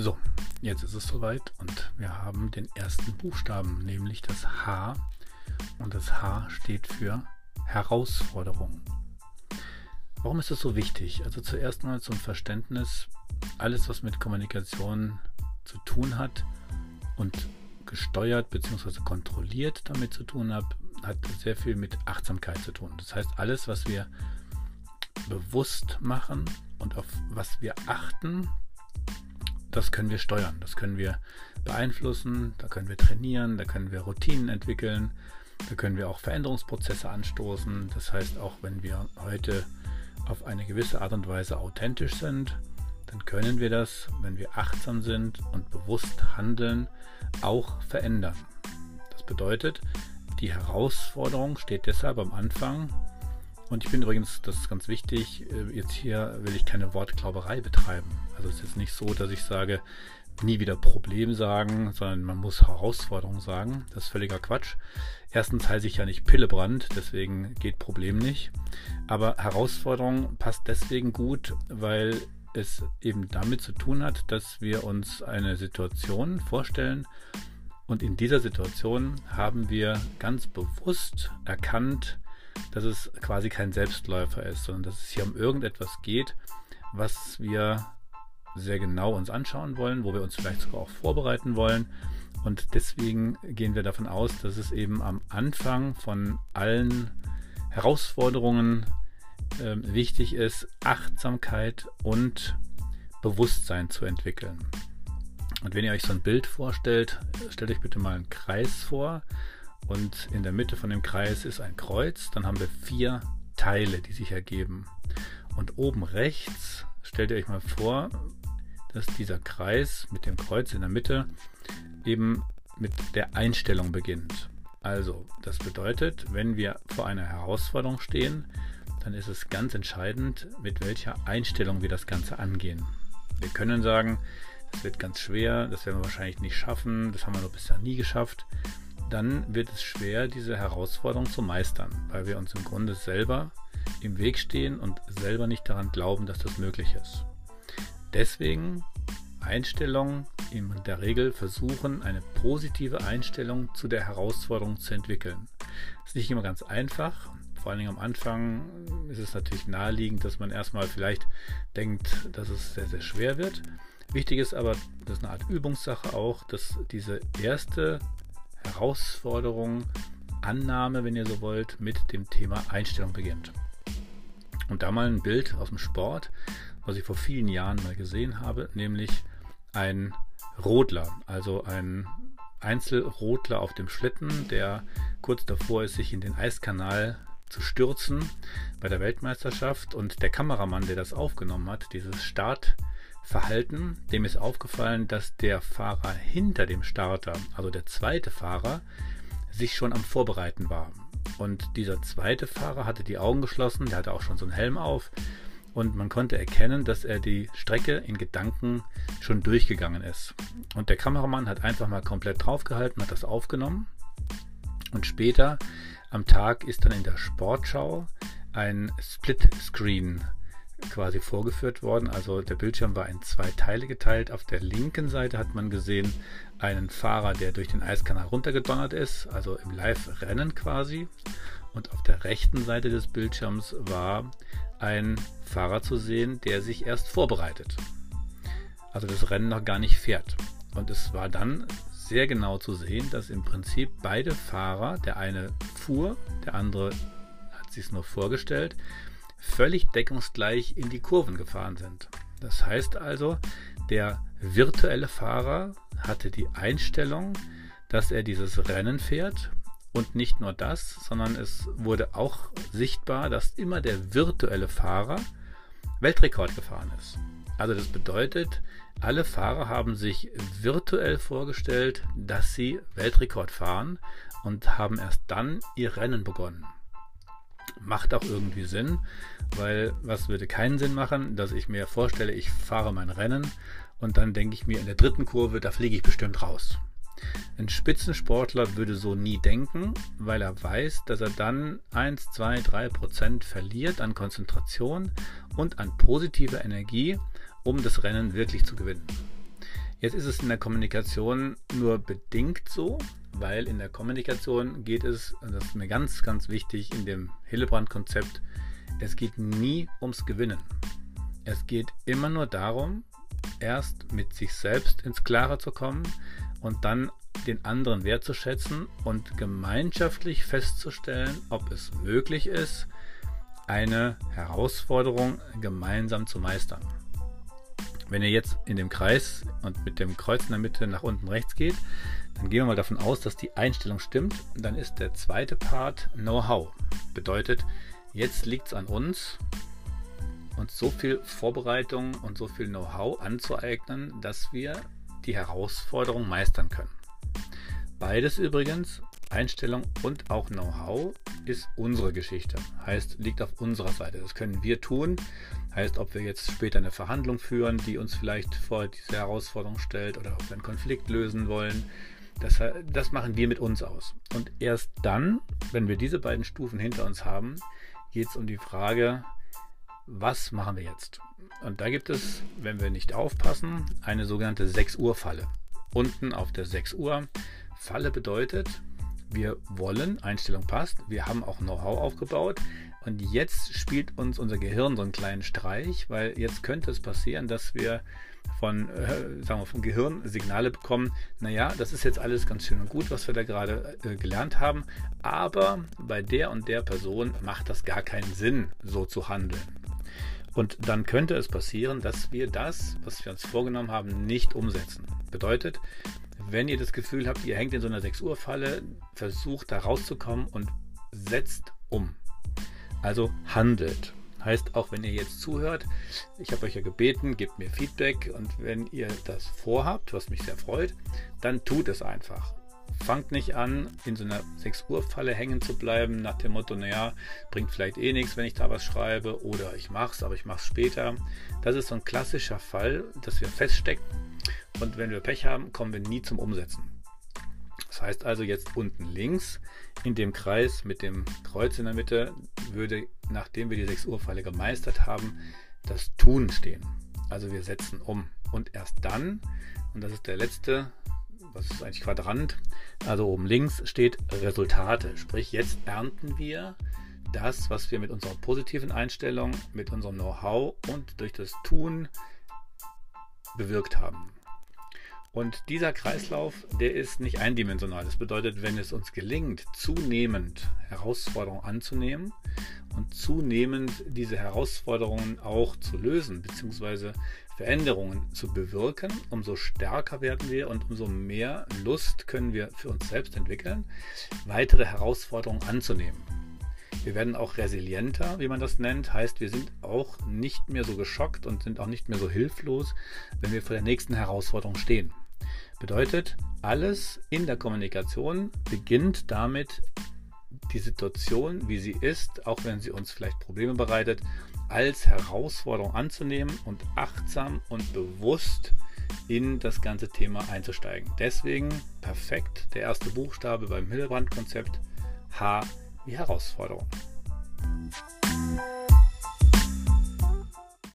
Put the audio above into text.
So, jetzt ist es soweit und wir haben den ersten Buchstaben, nämlich das H. Und das H steht für Herausforderung. Warum ist das so wichtig? Also zuerst mal zum Verständnis, alles was mit Kommunikation zu tun hat und gesteuert bzw. kontrolliert damit zu tun hat, hat sehr viel mit Achtsamkeit zu tun. Das heißt, alles, was wir bewusst machen und auf was wir achten, das können wir steuern, das können wir beeinflussen, da können wir trainieren, da können wir Routinen entwickeln, da können wir auch Veränderungsprozesse anstoßen. Das heißt, auch wenn wir heute auf eine gewisse Art und Weise authentisch sind, dann können wir das, wenn wir achtsam sind und bewusst handeln, auch verändern. Das bedeutet, die Herausforderung steht deshalb am Anfang. Und ich bin übrigens, das ist ganz wichtig, äh, jetzt hier will ich keine Wortglauberei betreiben. Also es ist nicht so, dass ich sage, nie wieder Problem sagen, sondern man muss Herausforderung sagen. Das ist völliger Quatsch. Erstens heiße ich ja nicht Pillebrand, deswegen geht Problem nicht. Aber Herausforderung passt deswegen gut, weil es eben damit zu tun hat, dass wir uns eine Situation vorstellen und in dieser Situation haben wir ganz bewusst erkannt, dass es quasi kein Selbstläufer ist, sondern dass es hier um irgendetwas geht, was wir sehr genau uns anschauen wollen, wo wir uns vielleicht sogar auch vorbereiten wollen. Und deswegen gehen wir davon aus, dass es eben am Anfang von allen Herausforderungen äh, wichtig ist, Achtsamkeit und Bewusstsein zu entwickeln. Und wenn ihr euch so ein Bild vorstellt, stellt euch bitte mal einen Kreis vor. Und in der Mitte von dem Kreis ist ein Kreuz. Dann haben wir vier Teile, die sich ergeben. Und oben rechts stellt ihr euch mal vor, dass dieser Kreis mit dem Kreuz in der Mitte eben mit der Einstellung beginnt. Also, das bedeutet, wenn wir vor einer Herausforderung stehen, dann ist es ganz entscheidend, mit welcher Einstellung wir das Ganze angehen. Wir können sagen, es wird ganz schwer, das werden wir wahrscheinlich nicht schaffen, das haben wir noch bisher nie geschafft. Dann wird es schwer, diese Herausforderung zu meistern, weil wir uns im Grunde selber im Weg stehen und selber nicht daran glauben, dass das möglich ist. Deswegen Einstellung in der Regel versuchen, eine positive Einstellung zu der Herausforderung zu entwickeln. Das ist nicht immer ganz einfach. Vor allen Dingen am Anfang ist es natürlich naheliegend, dass man erstmal vielleicht denkt, dass es sehr, sehr schwer wird. Wichtig ist aber, das ist eine Art Übungssache auch, dass diese erste Herausforderung, Annahme, wenn ihr so wollt, mit dem Thema Einstellung beginnt. Und da mal ein Bild aus dem Sport was ich vor vielen Jahren mal gesehen habe, nämlich ein Rodler, also ein Einzelrodler auf dem Schlitten, der kurz davor ist, sich in den Eiskanal zu stürzen bei der Weltmeisterschaft. Und der Kameramann, der das aufgenommen hat, dieses Startverhalten, dem ist aufgefallen, dass der Fahrer hinter dem Starter, also der zweite Fahrer, sich schon am Vorbereiten war. Und dieser zweite Fahrer hatte die Augen geschlossen, der hatte auch schon so einen Helm auf und man konnte erkennen, dass er die Strecke in Gedanken schon durchgegangen ist. Und der Kameramann hat einfach mal komplett draufgehalten, hat das aufgenommen und später am Tag ist dann in der Sportschau ein Split-Screen quasi vorgeführt worden. Also der Bildschirm war in zwei Teile geteilt. Auf der linken Seite hat man gesehen einen Fahrer, der durch den Eiskanal runtergedonnert ist, also im Live-Rennen quasi. Und auf der rechten Seite des Bildschirms war ein Fahrer zu sehen, der sich erst vorbereitet. Also das Rennen noch gar nicht fährt. Und es war dann sehr genau zu sehen, dass im Prinzip beide Fahrer, der eine fuhr, der andere hat sich es nur vorgestellt, völlig deckungsgleich in die Kurven gefahren sind. Das heißt also, der virtuelle Fahrer hatte die Einstellung, dass er dieses Rennen fährt und nicht nur das, sondern es wurde auch sichtbar, dass immer der virtuelle Fahrer Weltrekord gefahren ist. Also das bedeutet, alle Fahrer haben sich virtuell vorgestellt, dass sie Weltrekord fahren und haben erst dann ihr Rennen begonnen. Macht auch irgendwie Sinn, weil was würde keinen Sinn machen, dass ich mir vorstelle, ich fahre mein Rennen und dann denke ich mir in der dritten Kurve, da fliege ich bestimmt raus. Ein Spitzensportler würde so nie denken, weil er weiß, dass er dann 1, 2, 3 Prozent verliert an Konzentration und an positiver Energie, um das Rennen wirklich zu gewinnen. Jetzt ist es in der Kommunikation nur bedingt so, weil in der Kommunikation geht es, und das ist mir ganz, ganz wichtig in dem Hillebrand-Konzept, es geht nie ums Gewinnen. Es geht immer nur darum, erst mit sich selbst ins Klare zu kommen und dann den anderen wertzuschätzen und gemeinschaftlich festzustellen, ob es möglich ist, eine Herausforderung gemeinsam zu meistern. Wenn ihr jetzt in dem Kreis und mit dem Kreuz in der Mitte nach unten rechts geht, dann gehen wir mal davon aus, dass die Einstellung stimmt. Dann ist der zweite Part Know-how. Bedeutet, jetzt liegt es an uns, uns so viel Vorbereitung und so viel Know-how anzueignen, dass wir die Herausforderung meistern können. Beides übrigens, Einstellung und auch Know-how, ist unsere Geschichte. Heißt, liegt auf unserer Seite. Das können wir tun. Heißt, ob wir jetzt später eine Verhandlung führen, die uns vielleicht vor diese Herausforderung stellt oder ob wir einen Konflikt lösen wollen. Das, das machen wir mit uns aus. Und erst dann, wenn wir diese beiden Stufen hinter uns haben, geht es um die Frage, was machen wir jetzt? Und da gibt es, wenn wir nicht aufpassen, eine sogenannte 6 Uhr Falle. Unten auf der 6 Uhr Falle bedeutet, wir wollen, Einstellung passt, wir haben auch Know-how aufgebaut und jetzt spielt uns unser Gehirn so einen kleinen Streich, weil jetzt könnte es passieren, dass wir von, äh, sagen wir, vom Gehirn Signale bekommen, naja, das ist jetzt alles ganz schön und gut, was wir da gerade äh, gelernt haben, aber bei der und der Person macht das gar keinen Sinn, so zu handeln. Und dann könnte es passieren, dass wir das, was wir uns vorgenommen haben, nicht umsetzen. Bedeutet, wenn ihr das Gefühl habt, ihr hängt in so einer 6 Uhr Falle, versucht da rauszukommen und setzt um. Also handelt. Heißt, auch wenn ihr jetzt zuhört, ich habe euch ja gebeten, gebt mir Feedback und wenn ihr das vorhabt, was mich sehr freut, dann tut es einfach. Fangt nicht an, in so einer 6 Uhr Falle hängen zu bleiben, nach dem Motto, naja, bringt vielleicht eh nichts, wenn ich da was schreibe oder ich mache es, aber ich mache es später. Das ist so ein klassischer Fall, dass wir feststecken und wenn wir Pech haben, kommen wir nie zum Umsetzen. Das heißt also jetzt unten links in dem Kreis mit dem Kreuz in der Mitte würde, nachdem wir die 6 Uhr Falle gemeistert haben, das Tun stehen. Also wir setzen um. Und erst dann, und das ist der letzte, was ist eigentlich Quadrant, also oben links steht Resultate. Sprich, jetzt ernten wir das, was wir mit unserer positiven Einstellung, mit unserem Know-how und durch das Tun bewirkt haben. Und dieser Kreislauf, der ist nicht eindimensional. Das bedeutet, wenn es uns gelingt, zunehmend Herausforderungen anzunehmen und zunehmend diese Herausforderungen auch zu lösen, beziehungsweise Veränderungen zu bewirken, umso stärker werden wir und umso mehr Lust können wir für uns selbst entwickeln, weitere Herausforderungen anzunehmen. Wir werden auch resilienter, wie man das nennt. Heißt, wir sind auch nicht mehr so geschockt und sind auch nicht mehr so hilflos, wenn wir vor der nächsten Herausforderung stehen. Bedeutet, alles in der Kommunikation beginnt damit, die Situation, wie sie ist, auch wenn sie uns vielleicht Probleme bereitet, als Herausforderung anzunehmen und achtsam und bewusst in das ganze Thema einzusteigen. Deswegen perfekt der erste Buchstabe beim Hildebrand-Konzept H wie Herausforderung.